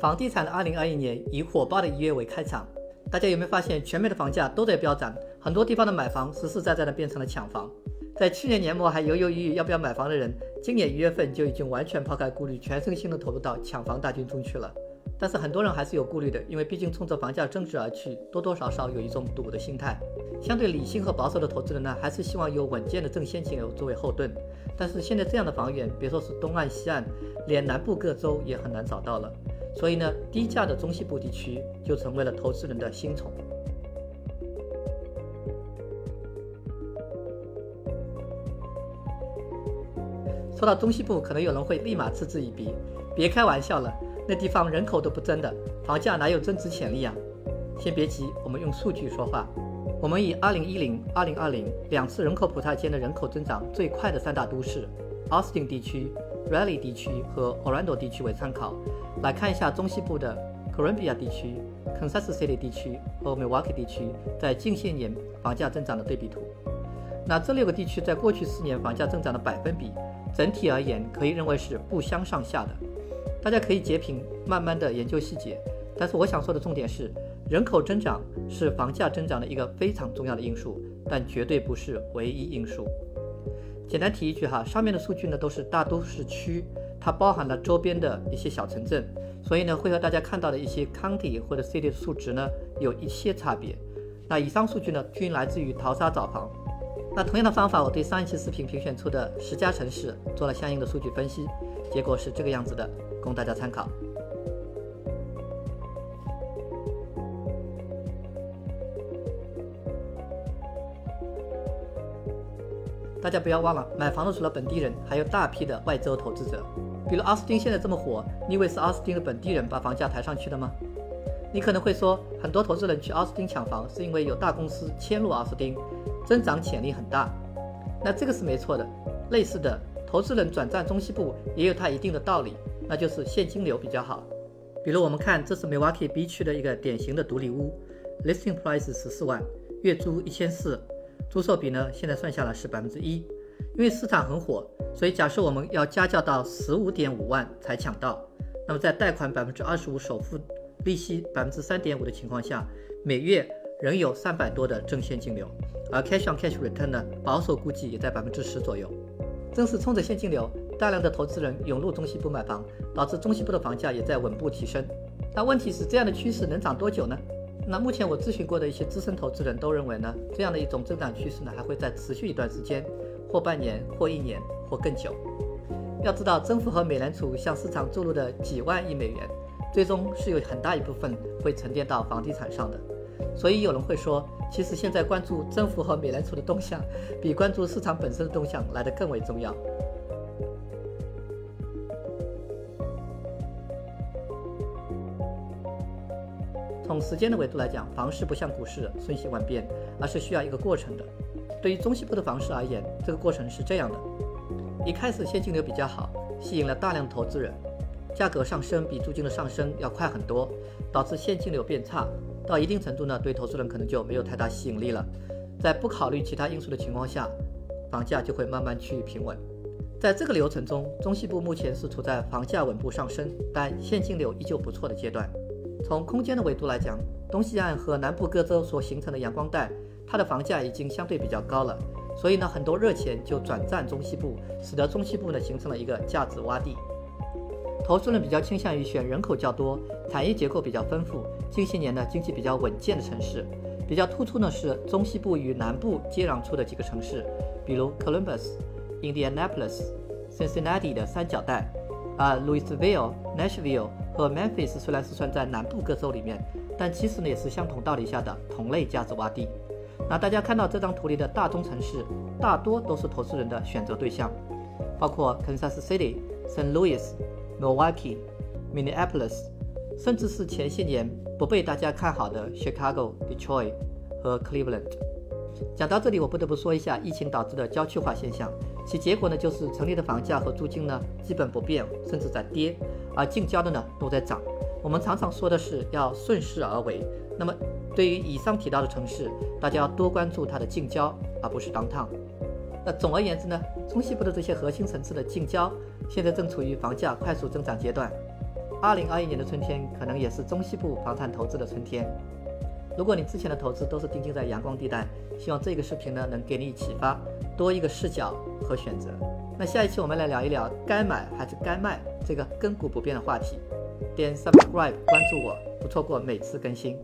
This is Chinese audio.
房地产的2021年以火爆的一月为开场，大家有没有发现全美的房价都在飙涨？很多地方的买房实实在在的变成了抢房。在去年年末还犹犹豫豫要不要买房的人，今年一月份就已经完全抛开顾虑，全身心的投入到抢房大军中去了。但是很多人还是有顾虑的，因为毕竟冲着房价增值而去，多多少少有一种赌的心态。相对理性和保守的投资人呢，还是希望有稳健的正现金流作为后盾。但是现在这样的房源，别说是东岸西岸，连南部各州也很难找到了。所以呢，低价的中西部地区就成为了投资人的新宠。说到中西部，可能有人会立马嗤之以鼻：“别开玩笑了，那地方人口都不增的，房价哪有增值潜力啊？”先别急，我们用数据说话。我们以2010、2020两次人口普查间的人口增长最快的三大都市—— Austin 地区。Raleigh 地区和 Orlando 地区为参考，来看一下中西部的 Columbia 地区、Kansas City 地区和 Milwaukee 地区在近些年房价增长的对比图。那这六个地区在过去四年房价增长的百分比，整体而言可以认为是不相上下的。大家可以截屏慢慢的研究细节，但是我想说的重点是，人口增长是房价增长的一个非常重要的因素，但绝对不是唯一因素。简单提一句哈，上面的数据呢都是大都市区，它包含了周边的一些小城镇，所以呢会和大家看到的一些 county 或者 city 的数值呢有一些差别。那以上数据呢均来自于淘沙找房。那同样的方法，我对上一期视频评选出的十家城市做了相应的数据分析，结果是这个样子的，供大家参考。大家不要忘了，买房的除了本地人，还有大批的外州投资者。比如奥斯汀现在这么火，你以为是奥斯汀的本地人把房价抬上去的吗？你可能会说，很多投资人去奥斯汀抢房，是因为有大公司迁入奥斯汀，增长潜力很大。那这个是没错的。类似的，投资人转战中西部也有它一定的道理，那就是现金流比较好。比如我们看，这是 Milwaukee B 区的一个典型的独立屋，listing price 十四万，月租一千四。租售比呢，现在算下来是百分之一，因为市场很火，所以假设我们要加价到十五点五万才抢到，那么在贷款百分之二十五首付、利息百分之三点五的情况下，每月仍有三百多的正现金流，而 cash on cash return 呢，保守估计也在百分之十左右。正是冲着现金流，大量的投资人涌入中西部买房，导致中西部的房价也在稳步提升。那问题是这样的趋势能涨多久呢？那目前我咨询过的一些资深投资人都认为呢，这样的一种增长趋势呢，还会再持续一段时间，或半年，或一年，或更久。要知道，政府和美联储向市场注入的几万亿美元，最终是有很大一部分会沉淀到房地产上的。所以有人会说，其实现在关注政府和美联储的动向，比关注市场本身的动向来得更为重要。从时间的维度来讲，房市不像股市瞬息万变，而是需要一个过程的。对于中西部的房市而言，这个过程是这样的：一开始现金流比较好，吸引了大量投资人，价格上升比租金的上升要快很多，导致现金流变差。到一定程度呢，对投资人可能就没有太大吸引力了。在不考虑其他因素的情况下，房价就会慢慢趋于平稳。在这个流程中，中西部目前是处在房价稳步上升，但现金流依旧不错的阶段。从空间的维度来讲，东西岸和南部各州所形成的阳光带，它的房价已经相对比较高了，所以呢，很多热钱就转战中西部，使得中西部呢形成了一个价值洼地。投资人比较倾向于选人口较多、产业结构比较丰富、近些年呢经济比较稳健的城市。比较突出呢是中西部与南部接壤处的几个城市，比如 Columbus、Indianapolis、Cincinnati 的三角带，啊，Louisville、Nashville。和 Memphis 虽然是算在南部各州里面，但其实呢也是相同道理下的同类价值洼地。那大家看到这张图里的大中城市，大多都是投资人的选择对象，包括 Kansas City、St. Louis、Milwaukee、Minneapolis，甚至是前些年不被大家看好的 Chicago、Detroit 和 Cleveland。讲到这里，我不得不说一下疫情导致的郊区化现象，其结果呢就是城里的房价和租金呢基本不变，甚至在跌。而近郊的呢都在涨。我们常常说的是要顺势而为。那么对于以上提到的城市，大家要多关注它的近郊，而不是 downtown。那总而言之呢，中西部的这些核心城市的近郊，现在正处于房价快速增长阶段。二零二一年的春天可能也是中西部房产投资的春天。如果你之前的投资都是定睛在阳光地带，希望这个视频呢能给你启发，多一个视角和选择。那下一期我们来聊一聊该买还是该卖这个亘古不变的话题。点 subscribe 关注我，不错过每次更新。